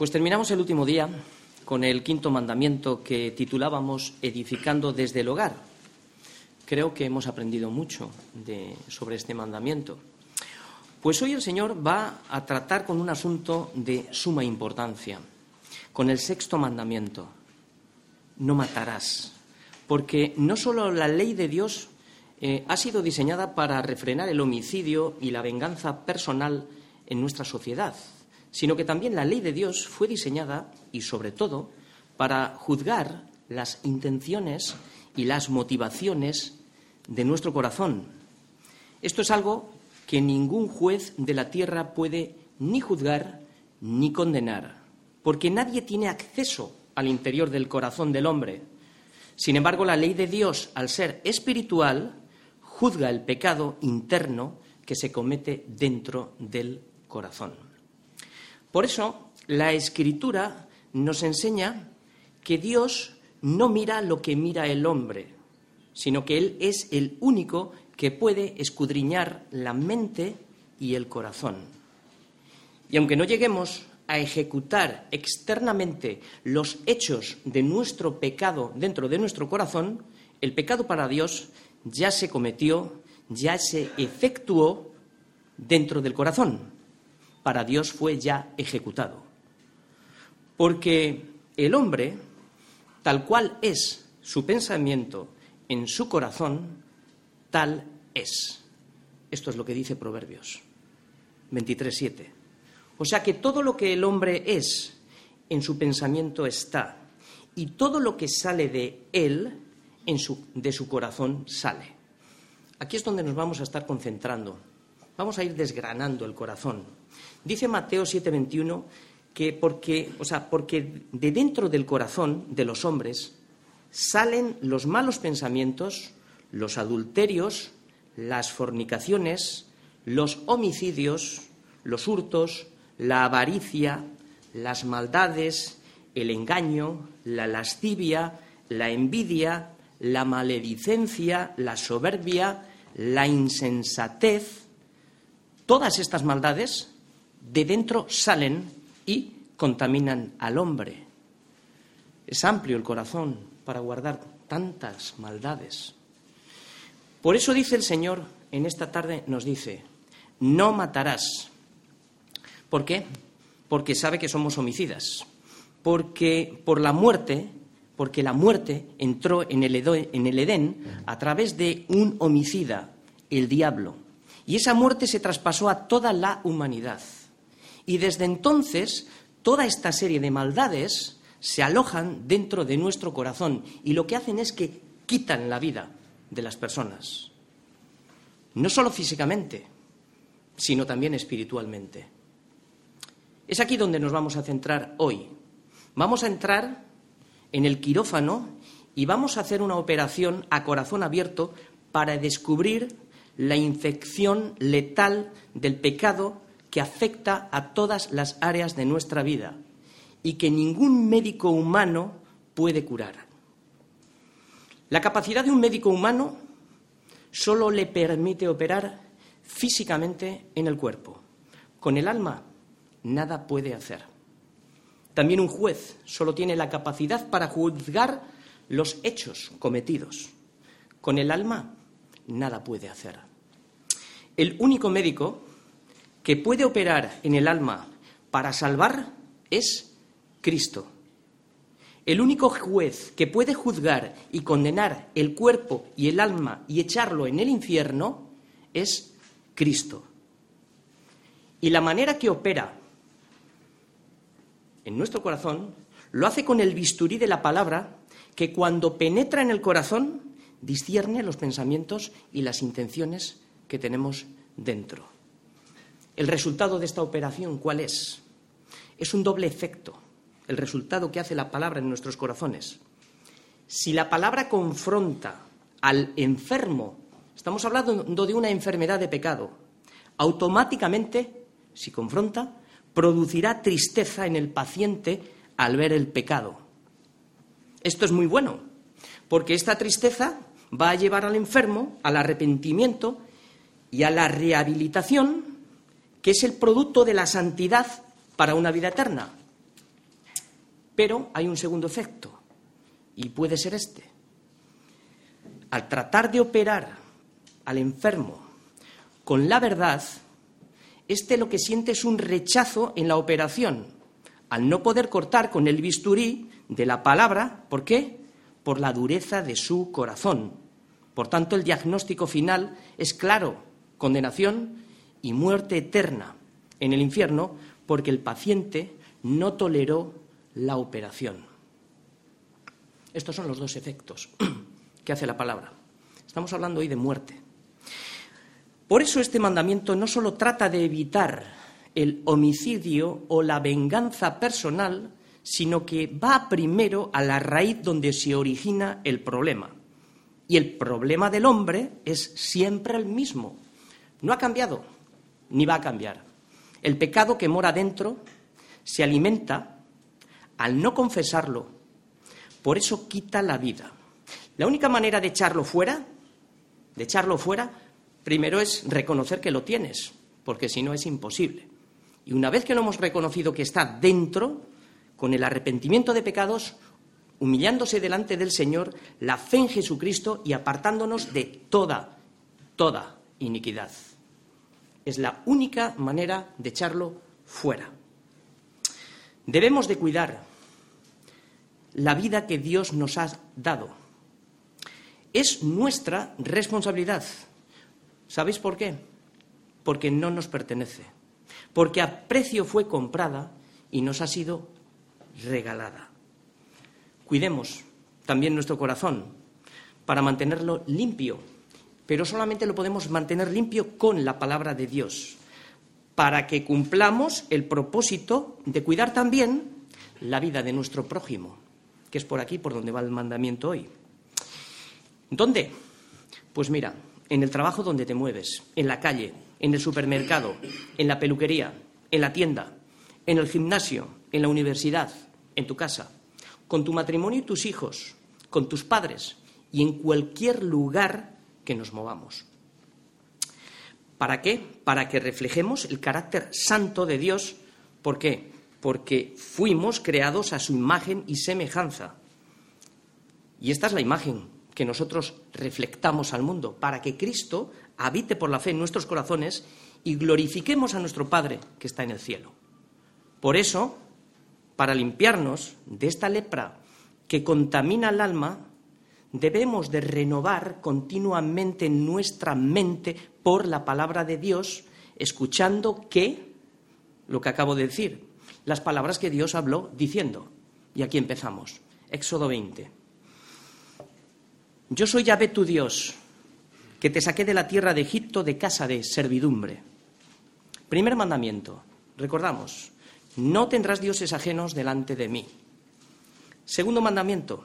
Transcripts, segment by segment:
Pues terminamos el último día con el quinto mandamiento que titulábamos Edificando desde el hogar. Creo que hemos aprendido mucho sobre este mandamiento. Pues hoy el Señor va a tratar con un asunto de suma importancia, con el sexto mandamiento. No matarás, porque no solo la ley de Dios eh, ha sido diseñada para refrenar el homicidio y la venganza personal en nuestra sociedad, sino que también la ley de Dios fue diseñada, y sobre todo, para juzgar las intenciones y las motivaciones de nuestro corazón. Esto es algo que ningún juez de la tierra puede ni juzgar ni condenar, porque nadie tiene acceso al interior del corazón del hombre. Sin embargo, la ley de Dios, al ser espiritual, juzga el pecado interno que se comete dentro del corazón. Por eso, la escritura nos enseña que Dios no mira lo que mira el hombre, sino que Él es el único que puede escudriñar la mente y el corazón. Y aunque no lleguemos a ejecutar externamente los hechos de nuestro pecado dentro de nuestro corazón, el pecado para Dios ya se cometió, ya se efectuó dentro del corazón para Dios fue ya ejecutado. Porque el hombre, tal cual es su pensamiento en su corazón, tal es. Esto es lo que dice Proverbios 23.7. O sea que todo lo que el hombre es, en su pensamiento está, y todo lo que sale de él, en su, de su corazón, sale. Aquí es donde nos vamos a estar concentrando. Vamos a ir desgranando el corazón Dice Mateo 7:21 que porque, o sea, porque de dentro del corazón de los hombres salen los malos pensamientos, los adulterios, las fornicaciones, los homicidios, los hurtos, la avaricia, las maldades, el engaño, la lascivia, la envidia, la maledicencia, la soberbia, la insensatez. Todas estas maldades de dentro salen y contaminan al hombre. Es amplio el corazón para guardar tantas maldades. Por eso dice el Señor, en esta tarde nos dice, no matarás. ¿Por qué? Porque sabe que somos homicidas. Porque por la muerte, porque la muerte entró en el, Edén a través de un homicida, el diablo. Y esa muerte se traspasó a toda la humanidad. Y desde entonces, toda esta serie de maldades se alojan dentro de nuestro corazón y lo que hacen es que quitan la vida de las personas. No solo físicamente, sino también espiritualmente. Es aquí donde nos vamos a centrar hoy. Vamos a entrar en el quirófano y vamos a hacer una operación a corazón abierto para descubrir la infección letal del pecado que afecta a todas las áreas de nuestra vida y que ningún médico humano puede curar. La capacidad de un médico humano solo le permite operar físicamente en el cuerpo. Con el alma nada puede hacer. También un juez solo tiene la capacidad para juzgar los hechos cometidos. Con el alma nada puede hacer. El único médico que puede operar en el alma para salvar es Cristo. El único juez que puede juzgar y condenar el cuerpo y el alma y echarlo en el infierno es Cristo. Y la manera que opera en nuestro corazón lo hace con el bisturí de la palabra que cuando penetra en el corazón discierne los pensamientos y las intenciones que tenemos dentro. El resultado de esta operación, ¿cuál es? Es un doble efecto, el resultado que hace la palabra en nuestros corazones. Si la palabra confronta al enfermo, estamos hablando de una enfermedad de pecado, automáticamente, si confronta, producirá tristeza en el paciente al ver el pecado. Esto es muy bueno, porque esta tristeza va a llevar al enfermo al arrepentimiento y a la rehabilitación que es el producto de la santidad para una vida eterna. Pero hay un segundo efecto, y puede ser este. Al tratar de operar al enfermo con la verdad, este lo que siente es un rechazo en la operación, al no poder cortar con el bisturí de la palabra, ¿por qué? Por la dureza de su corazón. Por tanto, el diagnóstico final es claro, condenación y muerte eterna en el infierno, porque el paciente no toleró la operación. Estos son los dos efectos que hace la palabra. Estamos hablando hoy de muerte. Por eso este mandamiento no solo trata de evitar el homicidio o la venganza personal, sino que va primero a la raíz donde se origina el problema. Y el problema del hombre es siempre el mismo. No ha cambiado, ni va a cambiar. El pecado que mora dentro se alimenta al no confesarlo. Por eso quita la vida. La única manera de echarlo fuera, de echarlo fuera, Primero es reconocer que lo tienes, porque si no es imposible. Y una vez que lo hemos reconocido que está dentro, con el arrepentimiento de pecados, humillándose delante del Señor, la fe en Jesucristo y apartándonos de toda, toda iniquidad. Es la única manera de echarlo fuera. Debemos de cuidar la vida que Dios nos ha dado. Es nuestra responsabilidad. ¿Sabéis por qué? Porque no nos pertenece. Porque a precio fue comprada y nos ha sido regalada. Cuidemos también nuestro corazón para mantenerlo limpio, pero solamente lo podemos mantener limpio con la palabra de Dios, para que cumplamos el propósito de cuidar también la vida de nuestro prójimo, que es por aquí por donde va el mandamiento hoy. ¿Dónde? Pues mira, en el trabajo donde te mueves, en la calle, en el supermercado, en la peluquería, en la tienda, en el gimnasio, en la universidad, en tu casa, con tu matrimonio y tus hijos, con tus padres y en cualquier lugar que nos movamos. ¿Para qué? Para que reflejemos el carácter santo de Dios. ¿Por qué? Porque fuimos creados a su imagen y semejanza. Y esta es la imagen que nosotros reflectamos al mundo, para que Cristo habite por la fe en nuestros corazones y glorifiquemos a nuestro Padre que está en el cielo. Por eso, para limpiarnos de esta lepra que contamina el alma, debemos de renovar continuamente nuestra mente por la palabra de Dios, escuchando que, lo que acabo de decir, las palabras que Dios habló diciendo. Y aquí empezamos. Éxodo 20. Yo soy Yahvé tu Dios, que te saqué de la tierra de Egipto de casa de servidumbre. Primer mandamiento, recordamos, no tendrás dioses ajenos delante de mí. Segundo mandamiento,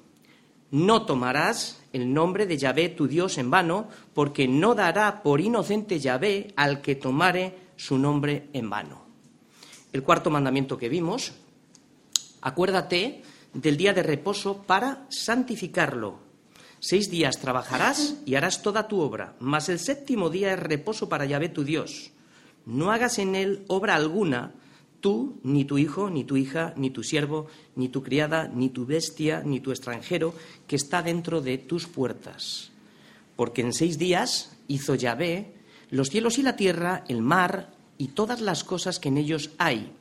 no tomarás el nombre de Yahvé tu Dios en vano, porque no dará por inocente Yahvé al que tomare su nombre en vano. El cuarto mandamiento que vimos, Acuérdate del día de reposo para santificarlo. Seis días trabajarás y harás toda tu obra, mas el séptimo día es reposo para Yahvé tu Dios. No hagas en él obra alguna, tú, ni tu hijo, ni tu hija, ni tu siervo, ni tu criada, ni tu bestia, ni tu extranjero, que está dentro de tus puertas. Porque en seis días hizo Yahvé los cielos y la tierra, el mar y todas las cosas que en ellos hay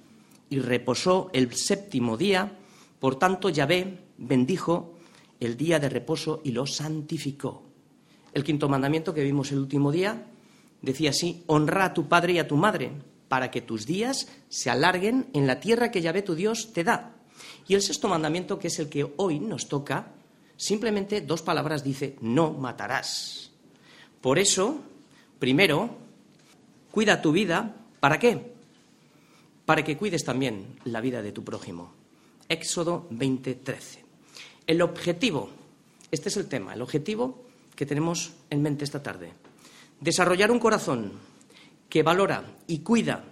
y reposó el séptimo día, por tanto Yahvé bendijo el día de reposo y lo santificó. El quinto mandamiento que vimos el último día decía así, honra a tu padre y a tu madre, para que tus días se alarguen en la tierra que Yahvé tu Dios te da. Y el sexto mandamiento, que es el que hoy nos toca, simplemente dos palabras dice, no matarás. Por eso, primero, cuida tu vida, ¿para qué? para que cuides también la vida de tu prójimo. Éxodo 20:13. El objetivo Este es el tema, el objetivo que tenemos en mente esta tarde. Desarrollar un corazón que valora y cuida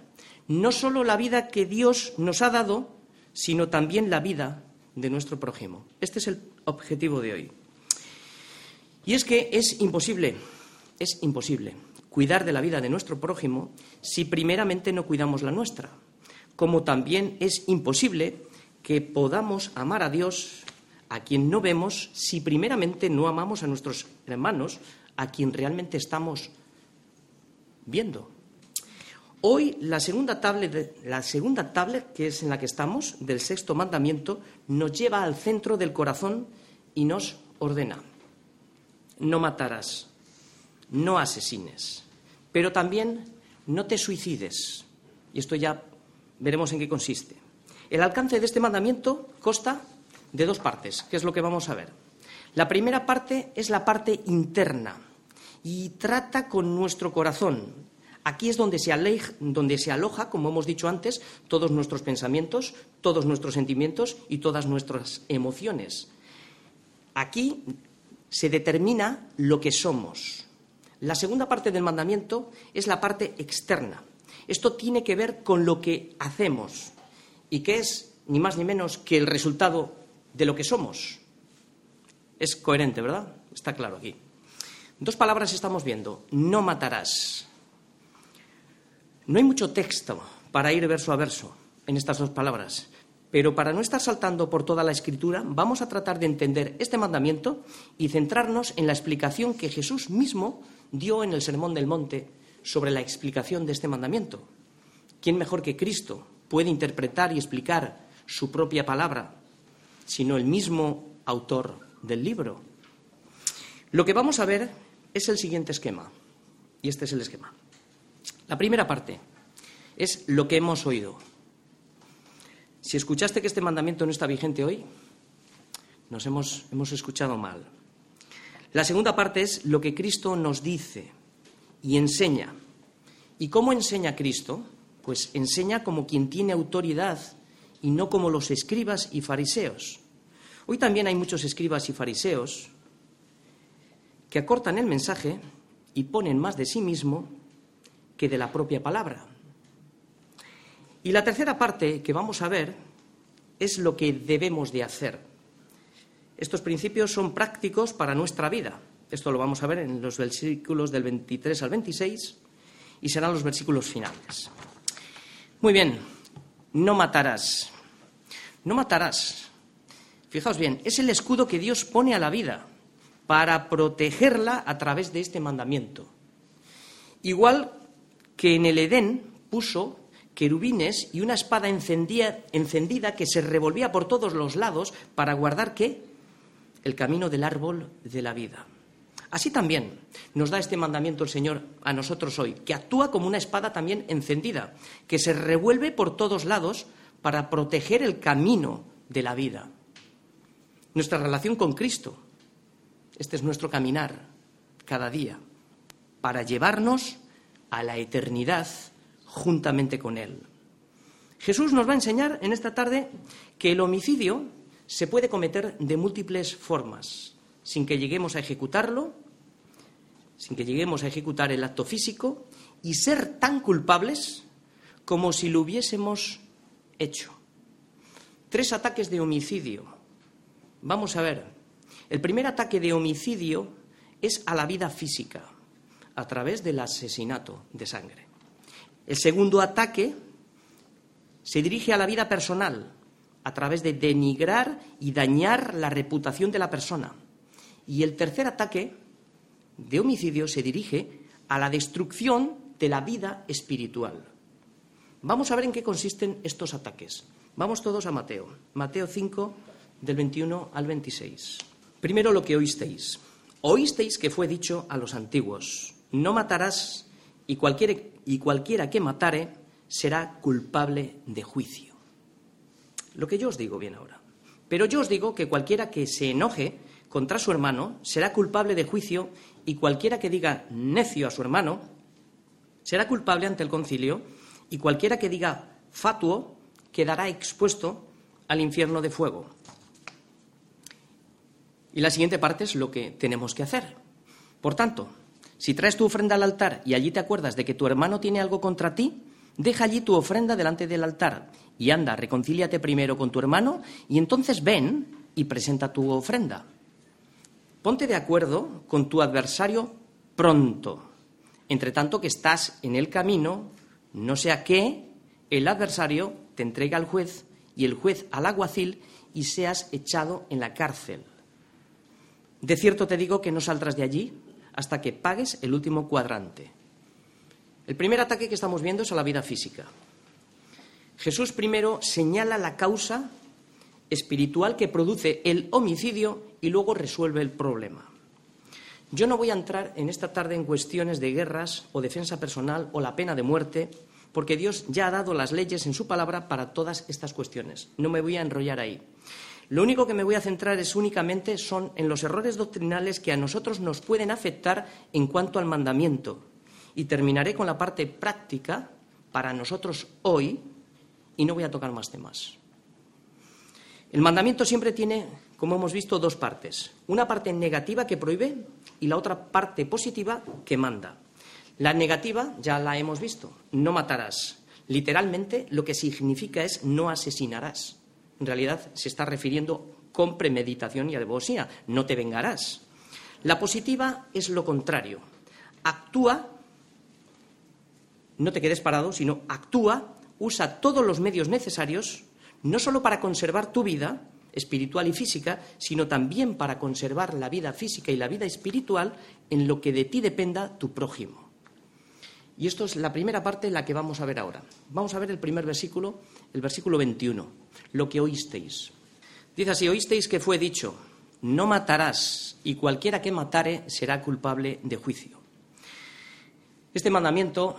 no solo la vida que Dios nos ha dado, sino también la vida de nuestro prójimo. Este es el objetivo de hoy. Y es que es imposible, es imposible cuidar de la vida de nuestro prójimo si primeramente no cuidamos la nuestra, como también es imposible que podamos amar a Dios a quien no vemos si primeramente no amamos a nuestros hermanos a quien realmente estamos viendo. Hoy la segunda tablet, la segunda tablet que es en la que estamos del sexto mandamiento nos lleva al centro del corazón y nos ordena. No matarás, no asesines, pero también no te suicides. Y esto ya veremos en qué consiste. El alcance de este mandamiento consta de dos partes, que es lo que vamos a ver. La primera parte es la parte interna y trata con nuestro corazón. Aquí es donde se, donde se aloja, como hemos dicho antes, todos nuestros pensamientos, todos nuestros sentimientos y todas nuestras emociones. Aquí se determina lo que somos. La segunda parte del mandamiento es la parte externa. Esto tiene que ver con lo que hacemos y que es ni más ni menos que el resultado de lo que somos. Es coherente, ¿verdad? Está claro aquí. Dos palabras estamos viendo. No matarás. No hay mucho texto para ir verso a verso en estas dos palabras, pero para no estar saltando por toda la escritura, vamos a tratar de entender este mandamiento y centrarnos en la explicación que Jesús mismo dio en el Sermón del Monte sobre la explicación de este mandamiento. ¿Quién mejor que Cristo puede interpretar y explicar su propia palabra sino el mismo autor del libro. Lo que vamos a ver es el siguiente esquema, y este es el esquema. La primera parte es lo que hemos oído. Si escuchaste que este mandamiento no está vigente hoy, nos hemos, hemos escuchado mal. La segunda parte es lo que Cristo nos dice y enseña. ¿Y cómo enseña Cristo? Pues enseña como quien tiene autoridad y no como los escribas y fariseos. Hoy también hay muchos escribas y fariseos que acortan el mensaje y ponen más de sí mismo que de la propia palabra. Y la tercera parte que vamos a ver es lo que debemos de hacer. Estos principios son prácticos para nuestra vida. Esto lo vamos a ver en los versículos del 23 al 26 y serán los versículos finales. Muy bien, no matarás. No matarás. Fijaos bien, es el escudo que Dios pone a la vida para protegerla a través de este mandamiento. Igual que en el Edén puso querubines y una espada encendida que se revolvía por todos los lados para guardar qué? El camino del árbol de la vida. Así también nos da este mandamiento el Señor a nosotros hoy, que actúa como una espada también encendida, que se revuelve por todos lados para proteger el camino de la vida. Nuestra relación con Cristo. Este es nuestro caminar cada día para llevarnos a la eternidad juntamente con Él. Jesús nos va a enseñar en esta tarde que el homicidio se puede cometer de múltiples formas sin que lleguemos a ejecutarlo, sin que lleguemos a ejecutar el acto físico y ser tan culpables como si lo hubiésemos hecho. Tres ataques de homicidio. Vamos a ver. El primer ataque de homicidio es a la vida física, a través del asesinato de sangre. El segundo ataque se dirige a la vida personal, a través de denigrar y dañar la reputación de la persona. Y el tercer ataque de homicidio se dirige a la destrucción de la vida espiritual. Vamos a ver en qué consisten estos ataques. Vamos todos a Mateo. Mateo 5, del 21 al 26. Primero lo que oísteis. Oísteis que fue dicho a los antiguos, no matarás y cualquiera, y cualquiera que matare será culpable de juicio. Lo que yo os digo bien ahora. Pero yo os digo que cualquiera que se enoje contra su hermano será culpable de juicio y cualquiera que diga necio a su hermano será culpable ante el concilio y cualquiera que diga fatuo quedará expuesto al infierno de fuego. Y la siguiente parte es lo que tenemos que hacer. Por tanto, si traes tu ofrenda al altar y allí te acuerdas de que tu hermano tiene algo contra ti, deja allí tu ofrenda delante del altar y anda, reconcíliate primero con tu hermano y entonces ven y presenta tu ofrenda. Ponte de acuerdo con tu adversario pronto, entre tanto que estás en el camino, no sea que el adversario te entregue al juez y el juez al alguacil y seas echado en la cárcel. De cierto te digo que no saldrás de allí hasta que pagues el último cuadrante. El primer ataque que estamos viendo es a la vida física. Jesús primero señala la causa espiritual que produce el homicidio y luego resuelve el problema. Yo no voy a entrar en esta tarde en cuestiones de guerras o defensa personal o la pena de muerte, porque Dios ya ha dado las leyes en su palabra para todas estas cuestiones. No me voy a enrollar ahí. Lo único que me voy a centrar es únicamente son en los errores doctrinales que a nosotros nos pueden afectar en cuanto al mandamiento. Y terminaré con la parte práctica para nosotros hoy y no voy a tocar más temas. El mandamiento siempre tiene, como hemos visto, dos partes. Una parte negativa que prohíbe y la otra parte positiva que manda. La negativa ya la hemos visto, no matarás. Literalmente lo que significa es no asesinarás en realidad se está refiriendo con premeditación y alevosía, no te vengarás. La positiva es lo contrario. Actúa, no te quedes parado, sino actúa, usa todos los medios necesarios, no solo para conservar tu vida espiritual y física, sino también para conservar la vida física y la vida espiritual en lo que de ti dependa tu prójimo. Y esto es la primera parte en la que vamos a ver ahora. Vamos a ver el primer versículo, el versículo 21, lo que oísteis. Dice así, oísteis que fue dicho, no matarás, y cualquiera que matare será culpable de juicio. Este mandamiento,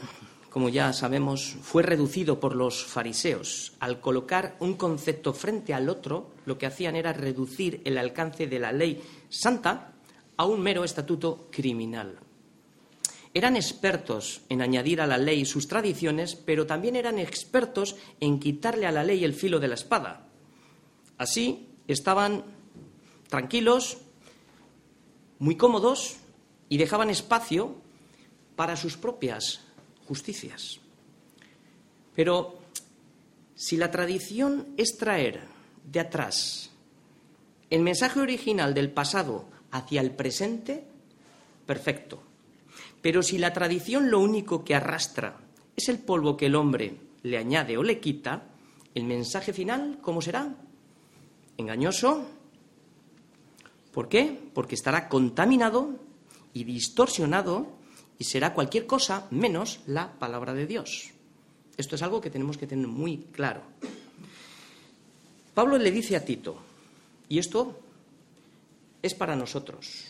como ya sabemos, fue reducido por los fariseos. Al colocar un concepto frente al otro, lo que hacían era reducir el alcance de la ley santa a un mero estatuto criminal. Eran expertos en añadir a la ley sus tradiciones, pero también eran expertos en quitarle a la ley el filo de la espada. Así estaban tranquilos, muy cómodos y dejaban espacio para sus propias justicias. Pero si la tradición es traer de atrás el mensaje original del pasado hacia el presente, perfecto. Pero si la tradición lo único que arrastra es el polvo que el hombre le añade o le quita, el mensaje final, ¿cómo será? Engañoso. ¿Por qué? Porque estará contaminado y distorsionado y será cualquier cosa menos la palabra de Dios. Esto es algo que tenemos que tener muy claro. Pablo le dice a Tito, y esto es para nosotros,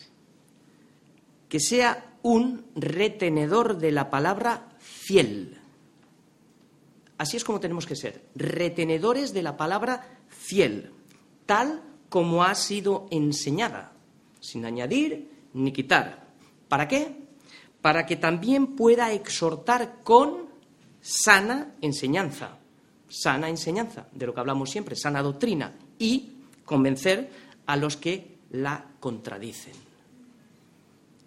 que sea un retenedor de la palabra fiel. Así es como tenemos que ser, retenedores de la palabra fiel, tal como ha sido enseñada, sin añadir ni quitar. ¿Para qué? Para que también pueda exhortar con sana enseñanza, sana enseñanza, de lo que hablamos siempre, sana doctrina, y convencer a los que la contradicen.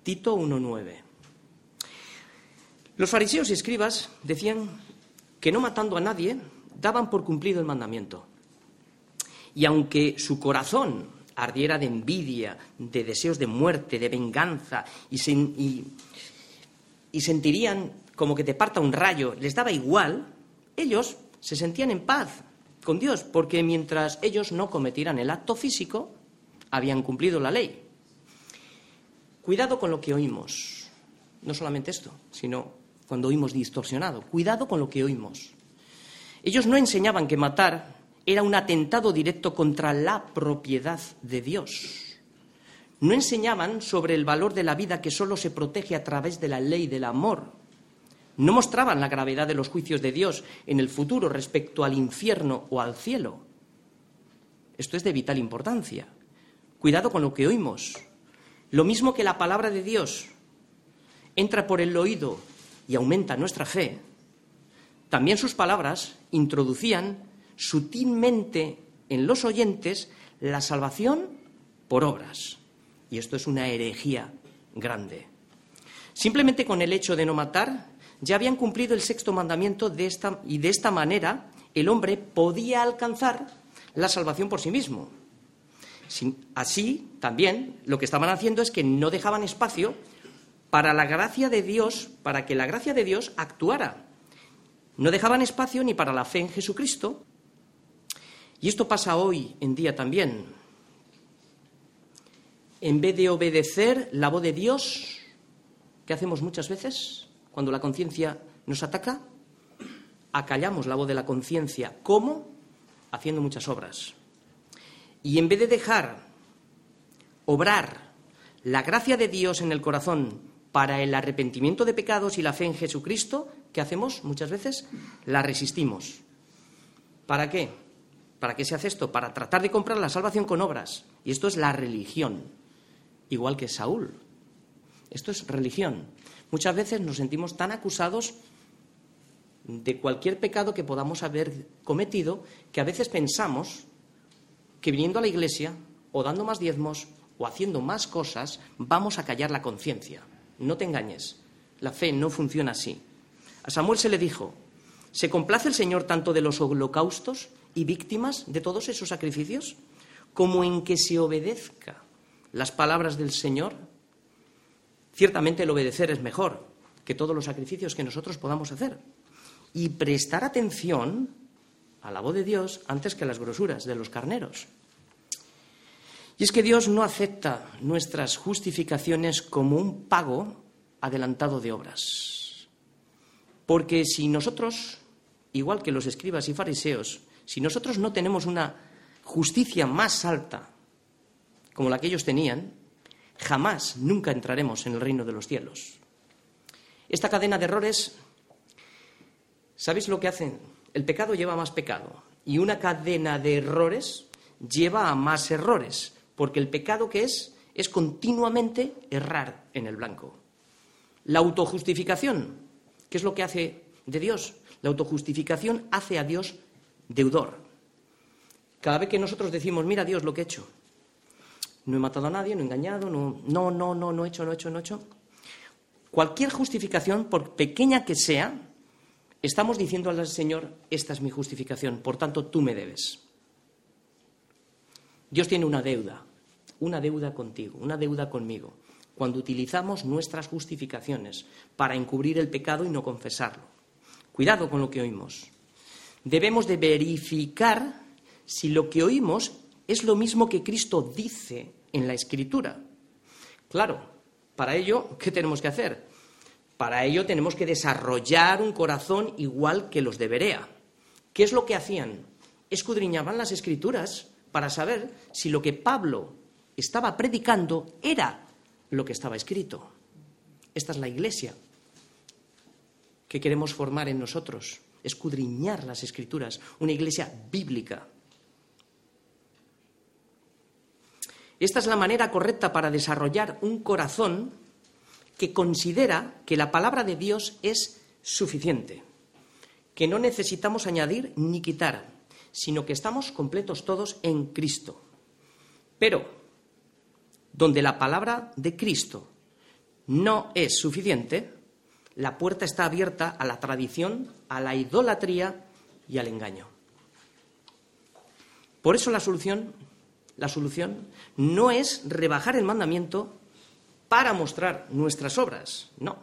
Tito 1.9. Los fariseos y escribas decían que no matando a nadie daban por cumplido el mandamiento. Y aunque su corazón ardiera de envidia, de deseos de muerte, de venganza, y, sentirían como que te parta un rayo, les daba igual, ellos se sentían en paz con Dios, porque mientras ellos no cometieran el acto físico, habían cumplido la ley. Cuidado con lo que oímos. No solamente esto, sino cuando oímos distorsionado. Cuidado con lo que oímos. Ellos no enseñaban que matar era un atentado directo contra la propiedad de Dios. No enseñaban sobre el valor de la vida que solo se protege a través de la ley del amor. No mostraban la gravedad de los juicios de Dios en el futuro respecto al infierno o al cielo. Esto es de vital importancia. Cuidado con lo que oímos. Lo mismo que la palabra de Dios entra por el oído y aumenta nuestra fe, también sus palabras introducían sutilmente en los oyentes la salvación por obras. Y esto es una herejía grande. Simplemente con el hecho de no matar, ya habían cumplido el sexto mandamiento de esta, y de esta manera el hombre podía alcanzar la salvación por sí mismo. Así, también, lo que estaban haciendo es que no dejaban espacio para la gracia de Dios, para que la gracia de Dios actuara. No dejaban espacio ni para la fe en Jesucristo. Y esto pasa hoy en día también. En vez de obedecer la voz de Dios, ¿qué hacemos muchas veces cuando la conciencia nos ataca? Acallamos la voz de la conciencia. ¿Cómo? Haciendo muchas obras. Y en vez de dejar obrar la gracia de Dios en el corazón para el arrepentimiento de pecados y la fe en Jesucristo, ¿qué hacemos muchas veces? La resistimos. ¿Para qué? ¿Para qué se hace esto? Para tratar de comprar la salvación con obras. Y esto es la religión, igual que Saúl. Esto es religión. Muchas veces nos sentimos tan acusados de cualquier pecado que podamos haber cometido que a veces pensamos que viniendo a la iglesia o dando más diezmos o haciendo más cosas vamos a callar la conciencia. No te engañes, la fe no funciona así. A Samuel se le dijo, ¿se complace el Señor tanto de los holocaustos y víctimas de todos esos sacrificios como en que se obedezca las palabras del Señor? Ciertamente el obedecer es mejor que todos los sacrificios que nosotros podamos hacer. Y prestar atención a la voz de Dios antes que a las grosuras de los carneros. Y es que Dios no acepta nuestras justificaciones como un pago adelantado de obras. Porque si nosotros, igual que los escribas y fariseos, si nosotros no tenemos una justicia más alta como la que ellos tenían, jamás, nunca entraremos en el reino de los cielos. Esta cadena de errores, ¿sabéis lo que hacen? El pecado lleva a más pecado y una cadena de errores lleva a más errores porque el pecado que es es continuamente errar en el blanco. La autojustificación, ¿qué es lo que hace de Dios? La autojustificación hace a Dios deudor. Cada vez que nosotros decimos, mira Dios lo que he hecho, no he matado a nadie, no he engañado, no, no, no, no, no he hecho, no he hecho, no he hecho. Cualquier justificación, por pequeña que sea, estamos diciendo al Señor, esta es mi justificación, por tanto tú me debes. Dios tiene una deuda, una deuda contigo, una deuda conmigo, cuando utilizamos nuestras justificaciones para encubrir el pecado y no confesarlo. Cuidado con lo que oímos. Debemos de verificar si lo que oímos es lo mismo que Cristo dice en la Escritura. Claro, para ello, ¿qué tenemos que hacer? Para ello tenemos que desarrollar un corazón igual que los de Berea. ¿Qué es lo que hacían? Escudriñaban las Escrituras para saber si lo que Pablo estaba predicando era lo que estaba escrito. Esta es la iglesia que queremos formar en nosotros, escudriñar las escrituras, una iglesia bíblica. Esta es la manera correcta para desarrollar un corazón que considera que la palabra de Dios es suficiente, que no necesitamos añadir ni quitar, sino que estamos completos todos en Cristo. Pero, donde la palabra de Cristo no es suficiente, la puerta está abierta a la tradición, a la idolatría y al engaño. Por eso la solución, la solución no es rebajar el mandamiento para mostrar nuestras obras, no.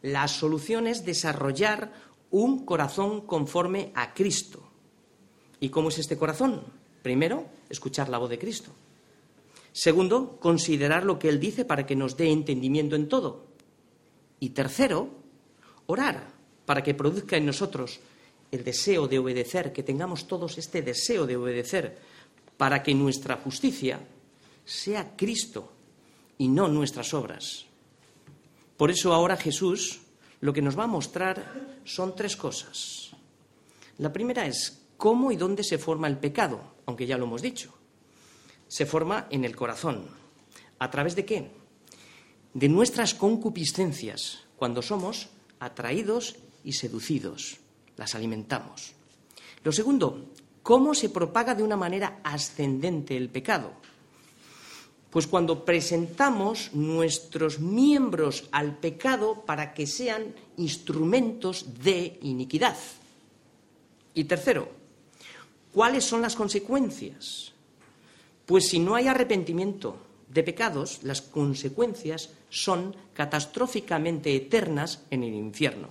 La solución es desarrollar un corazón conforme a Cristo. ¿Y cómo es este corazón? Primero, escuchar la voz de Cristo. Segundo, considerar lo que Él dice para que nos dé entendimiento en todo. Y tercero, orar para que produzca en nosotros el deseo de obedecer, que tengamos todos este deseo de obedecer, para que nuestra justicia sea Cristo y no nuestras obras. Por eso ahora Jesús lo que nos va a mostrar son tres cosas. La primera es cómo y dónde se forma el pecado, aunque ya lo hemos dicho. Se forma en el corazón. ¿A través de qué? De nuestras concupiscencias, cuando somos atraídos y seducidos, las alimentamos. Lo segundo, cómo se propaga de una manera ascendente el pecado. Pues cuando presentamos nuestros miembros al pecado para que sean instrumentos de iniquidad. Y tercero, ¿cuáles son las consecuencias? Pues si no hay arrepentimiento de pecados, las consecuencias son catastróficamente eternas en el infierno.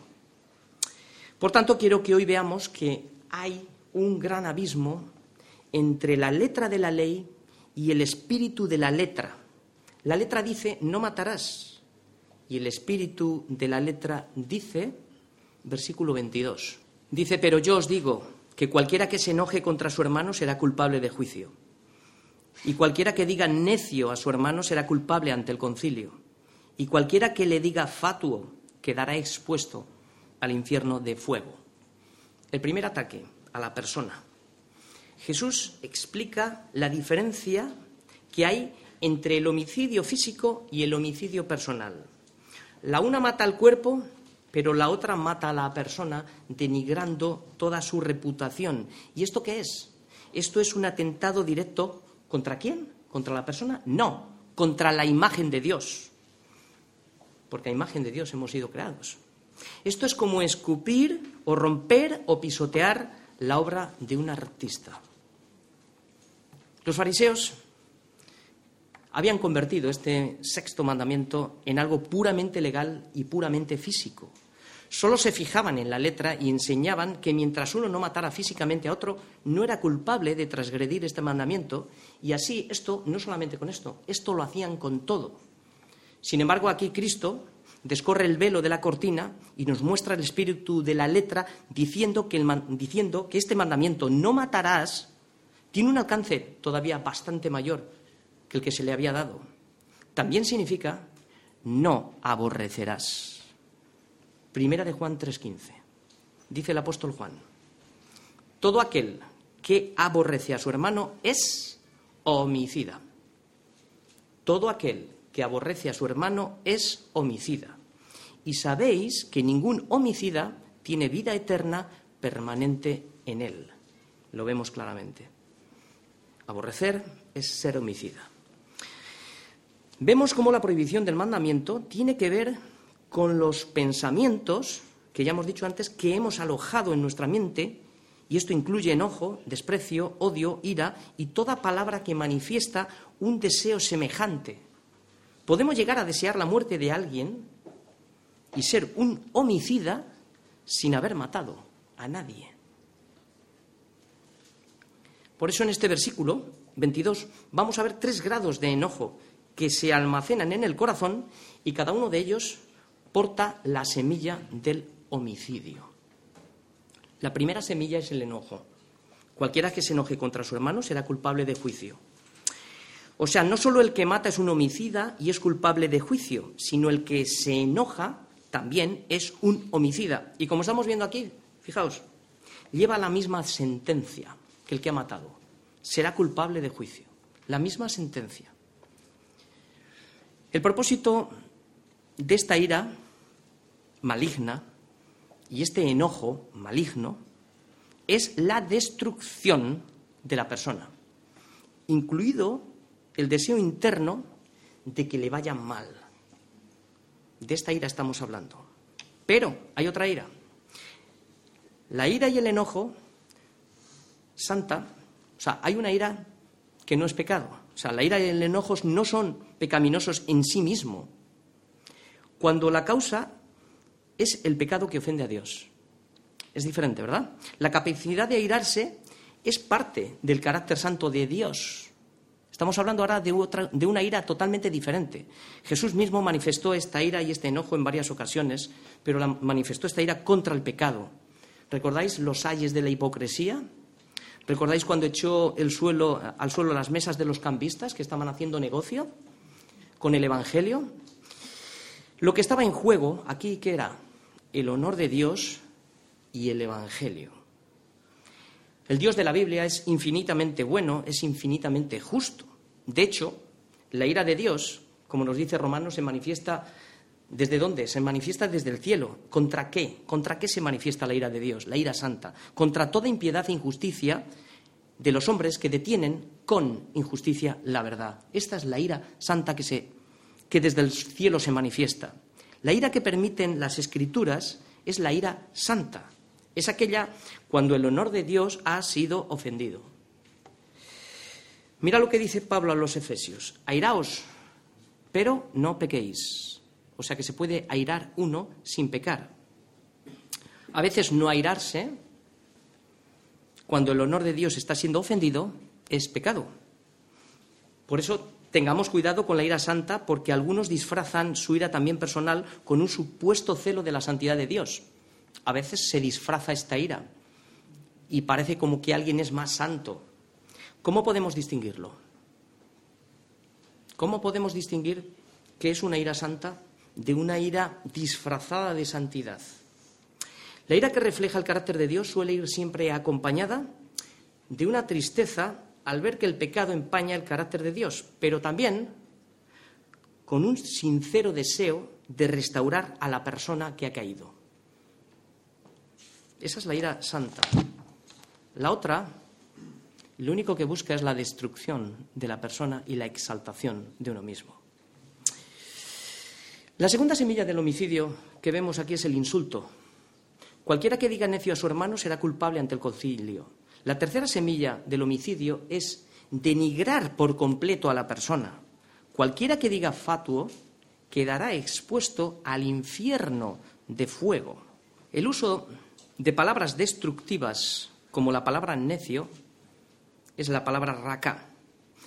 Por tanto, quiero que hoy veamos que hay un gran abismo entre la letra de la ley y el espíritu de la letra. La letra dice, no matarás. Y el espíritu de la letra dice, versículo 22, dice, pero yo os digo que cualquiera que se enoje contra su hermano será culpable de juicio. Y cualquiera que diga necio a su hermano será culpable ante el concilio. Y cualquiera que le diga fatuo quedará expuesto al infierno de fuego. El primer ataque a la persona. Jesús explica la diferencia que hay entre el homicidio físico y el homicidio personal. La una mata al cuerpo, pero la otra mata a la persona, denigrando toda su reputación. ¿Y esto qué es? Esto es un atentado directo contra quién? ¿Contra la persona? No, contra la imagen de Dios. Porque a imagen de Dios hemos sido creados. Esto es como escupir o romper o pisotear la obra de un artista. Los fariseos habían convertido este sexto mandamiento en algo puramente legal y puramente físico. Solo se fijaban en la letra y enseñaban que mientras uno no matara físicamente a otro, no era culpable de transgredir este mandamiento. Y así, esto, no solamente con esto, esto lo hacían con todo. Sin embargo, aquí Cristo descorre el velo de la cortina y nos muestra el espíritu de la letra diciendo que, diciendo que este mandamiento, no matarás, tiene un alcance todavía bastante mayor que el que se le había dado. También significa no aborrecerás. Primera de Juan 3:15. Dice el apóstol Juan, todo aquel que aborrece a su hermano es homicida. Todo aquel que aborrece a su hermano es homicida. Y sabéis que ningún homicida tiene vida eterna permanente en él. Lo vemos claramente. Aborrecer es ser homicida. Vemos cómo la prohibición del mandamiento tiene que ver con los pensamientos, que ya hemos dicho antes, que hemos alojado en nuestra mente, y esto incluye enojo, desprecio, odio, ira y toda palabra que manifiesta un deseo semejante. Podemos llegar a desear la muerte de alguien y ser un homicida sin haber matado a nadie. Por eso en este versículo 22 vamos a ver tres grados de enojo que se almacenan en el corazón y cada uno de ellos porta la semilla del homicidio. La primera semilla es el enojo. Cualquiera que se enoje contra su hermano será culpable de juicio. O sea, no solo el que mata es un homicida y es culpable de juicio, sino el que se enoja también es un homicida. Y como estamos viendo aquí, fijaos, lleva la misma sentencia que el que ha matado. Será culpable de juicio. La misma sentencia. El propósito de esta ira maligna y este enojo maligno es la destrucción de la persona, incluido el deseo interno de que le vaya mal. De esta ira estamos hablando. Pero hay otra ira. La ira y el enojo santa o sea, hay una ira que no es pecado. O sea, la ira y el enojo no son pecaminosos en sí mismo. Cuando la causa es el pecado que ofende a Dios. Es diferente, ¿verdad? La capacidad de airarse es parte del carácter santo de Dios. Estamos hablando ahora de, otra, de una ira totalmente diferente. Jesús mismo manifestó esta ira y este enojo en varias ocasiones, pero manifestó esta ira contra el pecado. ¿Recordáis los ayes de la hipocresía? ¿Recordáis cuando echó el suelo, al suelo las mesas de los cambistas que estaban haciendo negocio con el Evangelio? Lo que estaba en juego aquí, ¿qué era? El honor de Dios y el Evangelio. El Dios de la Biblia es infinitamente bueno, es infinitamente justo. De hecho, la ira de Dios, como nos dice Romanos, se manifiesta ¿Desde dónde? Se manifiesta desde el cielo. ¿Contra qué? ¿Contra qué se manifiesta la ira de Dios? La ira santa. Contra toda impiedad e injusticia de los hombres que detienen con injusticia la verdad. Esta es la ira santa que, se, que desde el cielo se manifiesta. La ira que permiten las escrituras es la ira santa. Es aquella cuando el honor de Dios ha sido ofendido. Mira lo que dice Pablo a los Efesios. Airaos, pero no pequéis. O sea que se puede airar uno sin pecar. A veces no airarse, cuando el honor de Dios está siendo ofendido, es pecado. Por eso tengamos cuidado con la ira santa, porque algunos disfrazan su ira también personal con un supuesto celo de la santidad de Dios. A veces se disfraza esta ira y parece como que alguien es más santo ¿Cómo podemos distinguirlo? ¿Cómo podemos distinguir qué es una ira santa de una ira disfrazada de santidad? La ira que refleja el carácter de Dios suele ir siempre acompañada de una tristeza al ver que el pecado empaña el carácter de Dios, pero también con un sincero deseo de restaurar a la persona que ha caído. Esa es la ira santa. La otra lo único que busca es la destrucción de la persona y la exaltación de uno mismo. La segunda semilla del homicidio que vemos aquí es el insulto. Cualquiera que diga necio a su hermano será culpable ante el concilio. La tercera semilla del homicidio es denigrar por completo a la persona. Cualquiera que diga fatuo quedará expuesto al infierno de fuego. El uso de palabras destructivas como la palabra necio es la palabra raka,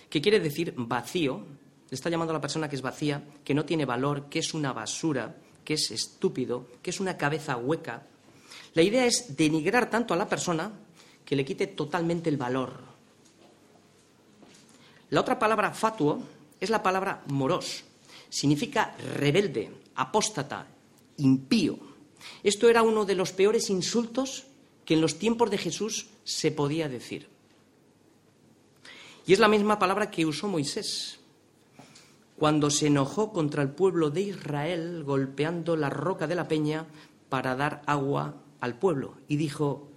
que quiere decir vacío. Le está llamando a la persona que es vacía, que no tiene valor, que es una basura, que es estúpido, que es una cabeza hueca. La idea es denigrar tanto a la persona que le quite totalmente el valor. La otra palabra fatuo es la palabra moros. Significa rebelde, apóstata, impío. Esto era uno de los peores insultos que en los tiempos de Jesús se podía decir. Y es la misma palabra que usó Moisés cuando se enojó contra el pueblo de Israel golpeando la roca de la peña para dar agua al pueblo. Y dijo,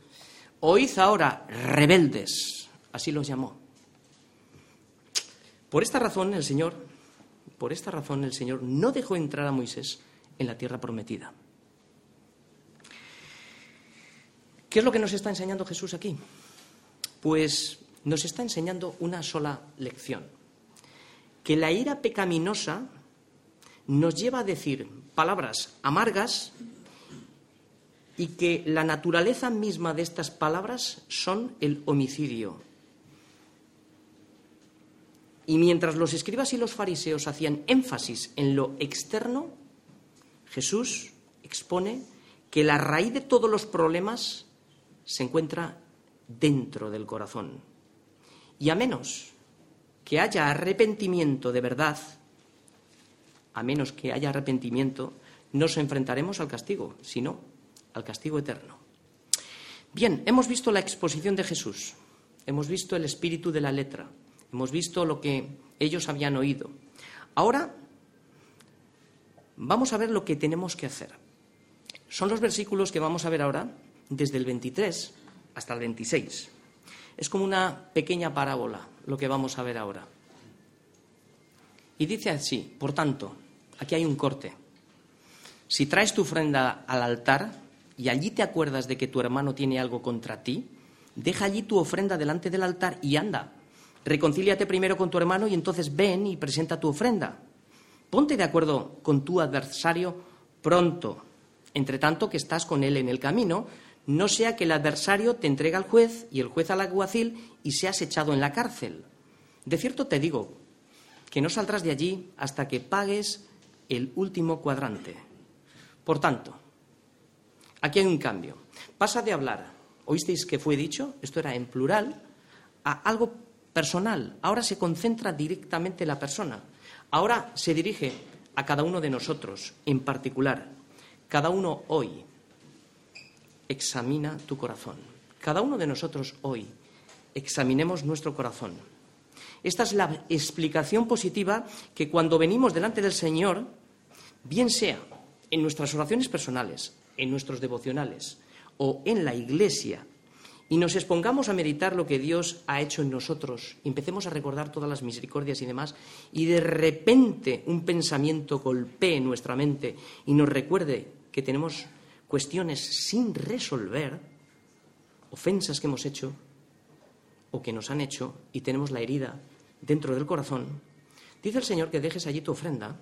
oíd ahora, rebeldes. Así los llamó. Por esta razón el Señor, por esta razón el Señor no dejó entrar a Moisés en la tierra prometida. ¿Qué es lo que nos está enseñando Jesús aquí? Pues nos está enseñando una sola lección, que la ira pecaminosa nos lleva a decir palabras amargas y que la naturaleza misma de estas palabras son el homicidio. Y mientras los escribas y los fariseos hacían énfasis en lo externo, Jesús expone que la raíz de todos los problemas se encuentra dentro del corazón. Y a menos que haya arrepentimiento de verdad, a menos que haya arrepentimiento, nos enfrentaremos al castigo, sino al castigo eterno. Bien, hemos visto la exposición de Jesús, hemos visto el espíritu de la letra, hemos visto lo que ellos habían oído. Ahora vamos a ver lo que tenemos que hacer. Son los versículos que vamos a ver ahora, desde el 23 hasta el 26. Es como una pequeña parábola lo que vamos a ver ahora. Y dice así, por tanto, aquí hay un corte. Si traes tu ofrenda al altar y allí te acuerdas de que tu hermano tiene algo contra ti, deja allí tu ofrenda delante del altar y anda. Reconcíliate primero con tu hermano y entonces ven y presenta tu ofrenda. Ponte de acuerdo con tu adversario pronto, entre tanto que estás con él en el camino, no sea que el adversario te entregue al juez y el juez al alguacil y seas echado en la cárcel. De cierto te digo que no saldrás de allí hasta que pagues el último cuadrante. Por tanto, aquí hay un cambio. Pasa de hablar, oísteis que fue dicho, esto era en plural, a algo personal. Ahora se concentra directamente en la persona. Ahora se dirige a cada uno de nosotros en particular. Cada uno hoy examina tu corazón. Cada uno de nosotros hoy examinemos nuestro corazón. Esta es la explicación positiva que cuando venimos delante del Señor, bien sea en nuestras oraciones personales, en nuestros devocionales o en la iglesia, y nos expongamos a meditar lo que Dios ha hecho en nosotros, empecemos a recordar todas las misericordias y demás, y de repente un pensamiento golpee nuestra mente y nos recuerde que tenemos cuestiones sin resolver, ofensas que hemos hecho o que nos han hecho y tenemos la herida dentro del corazón, dice el Señor que dejes allí tu ofrenda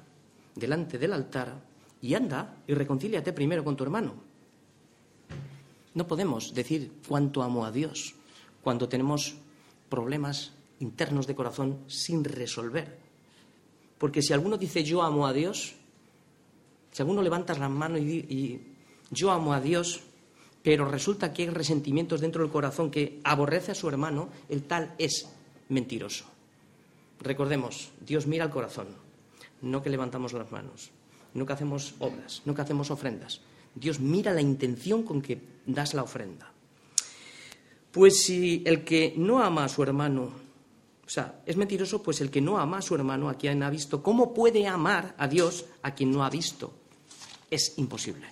delante del altar y anda y reconcíliate primero con tu hermano. No podemos decir cuánto amo a Dios cuando tenemos problemas internos de corazón sin resolver. Porque si alguno dice yo amo a Dios, si alguno levanta la mano y, y yo amo a Dios, pero resulta que hay resentimientos dentro del corazón que aborrece a su hermano, el tal es mentiroso. Recordemos, Dios mira al corazón, no que levantamos las manos, no que hacemos obras, no que hacemos ofrendas. Dios mira la intención con que das la ofrenda. Pues si el que no ama a su hermano, o sea, es mentiroso, pues el que no ama a su hermano, a quien ha visto, ¿cómo puede amar a Dios a quien no ha visto? Es imposible.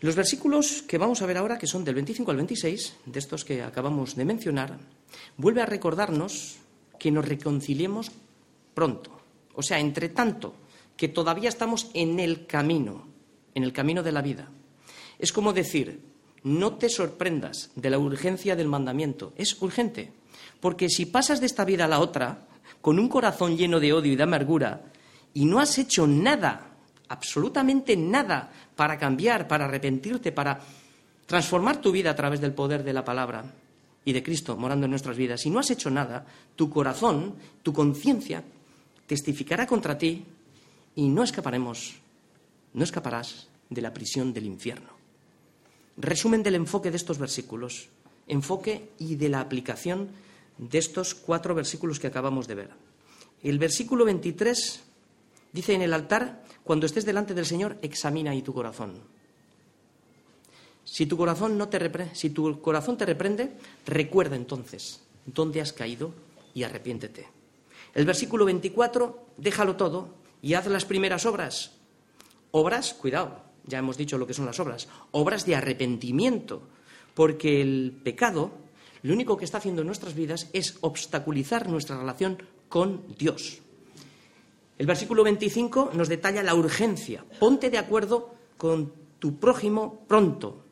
Los versículos que vamos a ver ahora, que son del 25 al 26, de estos que acabamos de mencionar, vuelve a recordarnos que nos reconciliemos pronto. O sea, entre tanto que todavía estamos en el camino, en el camino de la vida. Es como decir, no te sorprendas de la urgencia del mandamiento. Es urgente, porque si pasas de esta vida a la otra, con un corazón lleno de odio y de amargura, y no has hecho nada, absolutamente nada, para cambiar, para arrepentirte, para transformar tu vida a través del poder de la palabra y de Cristo morando en nuestras vidas, si no has hecho nada, tu corazón, tu conciencia, testificará contra ti y no escaparemos, no escaparás de la prisión del infierno resumen del enfoque de estos versículos, enfoque y de la aplicación de estos cuatro versículos que acabamos de ver. El versículo 23 dice en el altar, cuando estés delante del Señor, examina ahí tu corazón. Si tu corazón, no te si tu corazón te reprende, recuerda entonces dónde has caído y arrepiéntete. El versículo 24, déjalo todo y haz las primeras obras. Obras, cuidado, ya hemos dicho lo que son las obras, obras de arrepentimiento, porque el pecado lo único que está haciendo en nuestras vidas es obstaculizar nuestra relación con Dios. El versículo 25 nos detalla la urgencia. Ponte de acuerdo con tu prójimo pronto,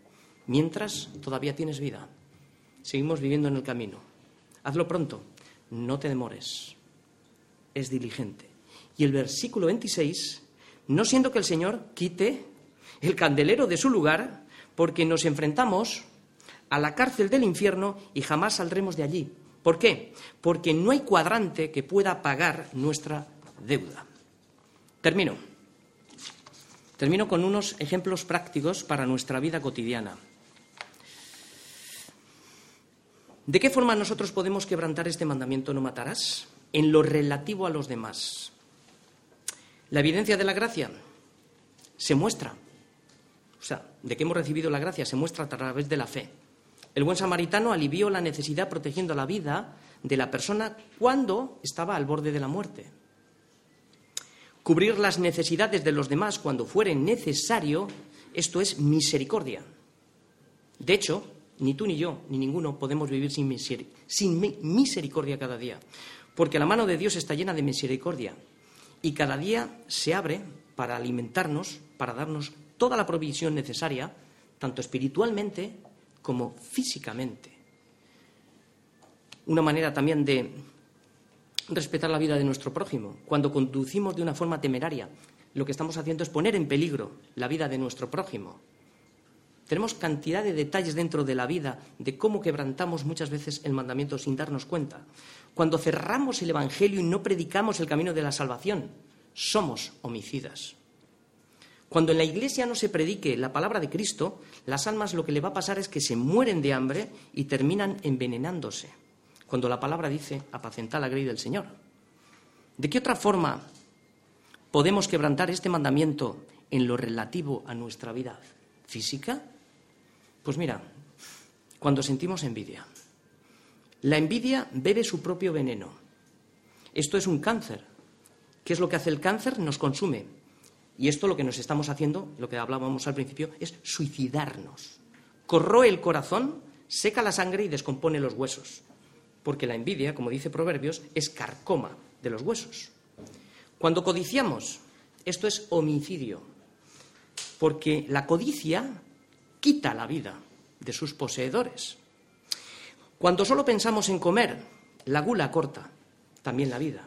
mientras todavía tienes vida. Seguimos viviendo en el camino. Hazlo pronto, no te demores. Es diligente. Y el versículo 26, no siendo que el Señor quite el candelero de su lugar, porque nos enfrentamos a la cárcel del infierno y jamás saldremos de allí. ¿Por qué? Porque no hay cuadrante que pueda pagar nuestra deuda. Termino. Termino con unos ejemplos prácticos para nuestra vida cotidiana. ¿De qué forma nosotros podemos quebrantar este mandamiento no matarás? En lo relativo a los demás. La evidencia de la gracia se muestra o sea, de que hemos recibido la gracia se muestra a través de la fe. El buen samaritano alivió la necesidad protegiendo la vida de la persona cuando estaba al borde de la muerte. Cubrir las necesidades de los demás cuando fuere necesario, esto es misericordia. De hecho, ni tú ni yo, ni ninguno podemos vivir sin, misericordia cada día, porque la mano de Dios está llena de misericordia y cada día se abre para alimentarnos, para darnos toda la provisión necesaria, tanto espiritualmente como físicamente. Una manera también de respetar la vida de nuestro prójimo. Cuando conducimos de una forma temeraria, lo que estamos haciendo es poner en peligro la vida de nuestro prójimo. Tenemos cantidad de detalles dentro de la vida de cómo quebrantamos muchas veces el mandamiento sin darnos cuenta. Cuando cerramos el Evangelio y no predicamos el camino de la salvación, somos homicidas. Cuando en la iglesia no se predique la palabra de Cristo, las almas lo que le va a pasar es que se mueren de hambre y terminan envenenándose. Cuando la palabra dice apacentar la grey del Señor. ¿De qué otra forma podemos quebrantar este mandamiento en lo relativo a nuestra vida física? Pues mira, cuando sentimos envidia. La envidia bebe su propio veneno. Esto es un cáncer. ¿Qué es lo que hace el cáncer? Nos consume y esto lo que nos estamos haciendo, lo que hablábamos al principio, es suicidarnos corroe el corazón, seca la sangre y descompone los huesos. Porque la envidia, como dice Proverbios, es carcoma de los huesos. Cuando codiciamos, esto es homicidio, porque la codicia quita la vida de sus poseedores. Cuando solo pensamos en comer, la gula corta también la vida,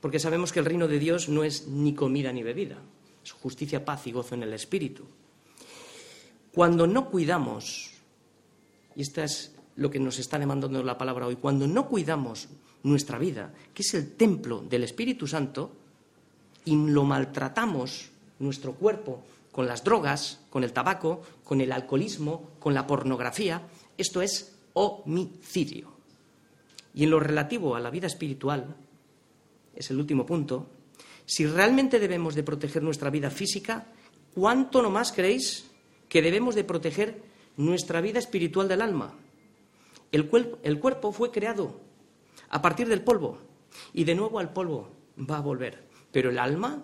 porque sabemos que el reino de Dios no es ni comida ni bebida, es justicia, paz y gozo en el espíritu. Cuando no cuidamos, y esto es lo que nos está demandando la palabra hoy, cuando no cuidamos nuestra vida, que es el templo del Espíritu Santo, y lo maltratamos, nuestro cuerpo, con las drogas, con el tabaco, con el alcoholismo, con la pornografía, esto es homicidio. Y en lo relativo a la vida espiritual, es el último punto, si realmente debemos de proteger nuestra vida física, ¿cuánto no más creéis que debemos de proteger nuestra vida espiritual del alma. El, el cuerpo fue creado a partir del polvo y de nuevo al polvo va a volver. Pero el alma,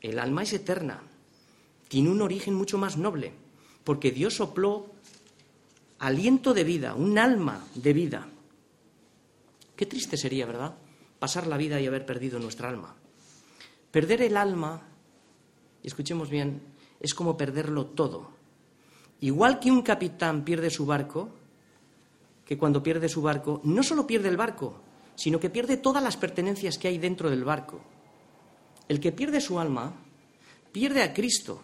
el alma es eterna, tiene un origen mucho más noble, porque Dios sopló aliento de vida, un alma de vida. Qué triste sería, ¿verdad? Pasar la vida y haber perdido nuestra alma. Perder el alma, escuchemos bien, es como perderlo todo. Igual que un capitán pierde su barco, que cuando pierde su barco, no solo pierde el barco, sino que pierde todas las pertenencias que hay dentro del barco. El que pierde su alma, pierde a Cristo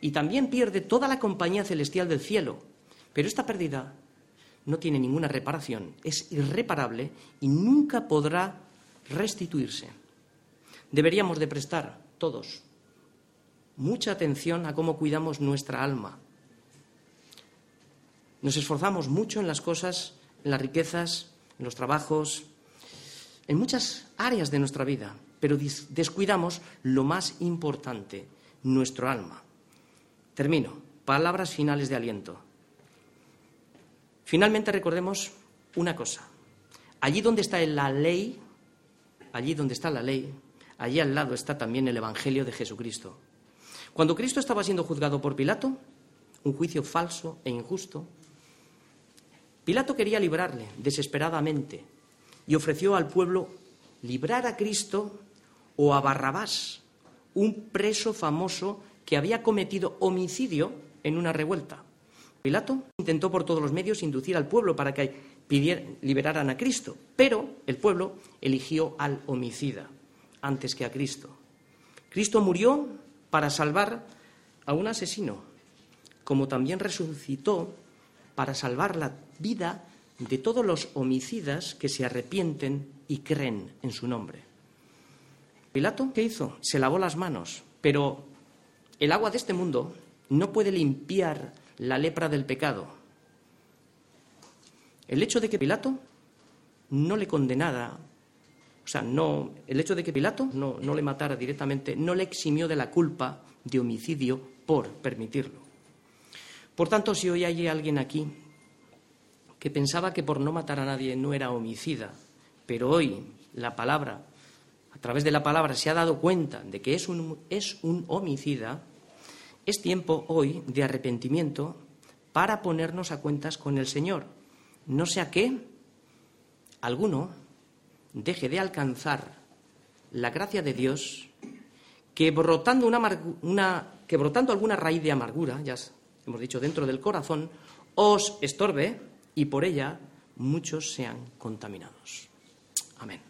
y también pierde toda la compañía celestial del cielo. Pero esta pérdida no tiene ninguna reparación, es irreparable y nunca podrá restituirse. Deberíamos de prestar todos mucha atención a cómo cuidamos nuestra alma. Nos esforzamos mucho en las cosas, en las riquezas, en los trabajos, en muchas áreas de nuestra vida, pero descuidamos lo más importante, nuestro alma. Termino. Palabras finales de aliento. Finalmente recordemos una cosa. Allí donde está la ley, allí donde está la ley, allí al lado está también el Evangelio de Jesucristo. Cuando Cristo estaba siendo juzgado por Pilato, un juicio falso e injusto, Pilato quería librarle desesperadamente y ofreció al pueblo librar a Cristo o a Barrabás, un preso famoso que había cometido homicidio en una revuelta. Pilato intentó por todos los medios inducir al pueblo para que liberaran a Cristo, pero el pueblo eligió al homicida antes que a Cristo. Cristo murió para salvar a un asesino, como también resucitó para salvar la vida de todos los homicidas que se arrepienten y creen en su nombre. Pilato, ¿qué hizo? Se lavó las manos, pero el agua de este mundo no puede limpiar la lepra del pecado. El hecho de que Pilato no le condenara o sea, no, el hecho de que Pilato no, no le matara directamente no le eximió de la culpa de homicidio por permitirlo. Por tanto, si hoy hay alguien aquí que pensaba que por no matar a nadie no era homicida, pero hoy la palabra, a través de la palabra, se ha dado cuenta de que es un, homicida, es tiempo hoy de arrepentimiento para ponernos a cuentas con el Señor. No sea que alguno deje de alcanzar la gracia de Dios, que brotando, que brotando alguna raíz de amargura, ya hemos dicho, dentro del corazón, os estorbe y por ella muchos sean contaminados. Amén.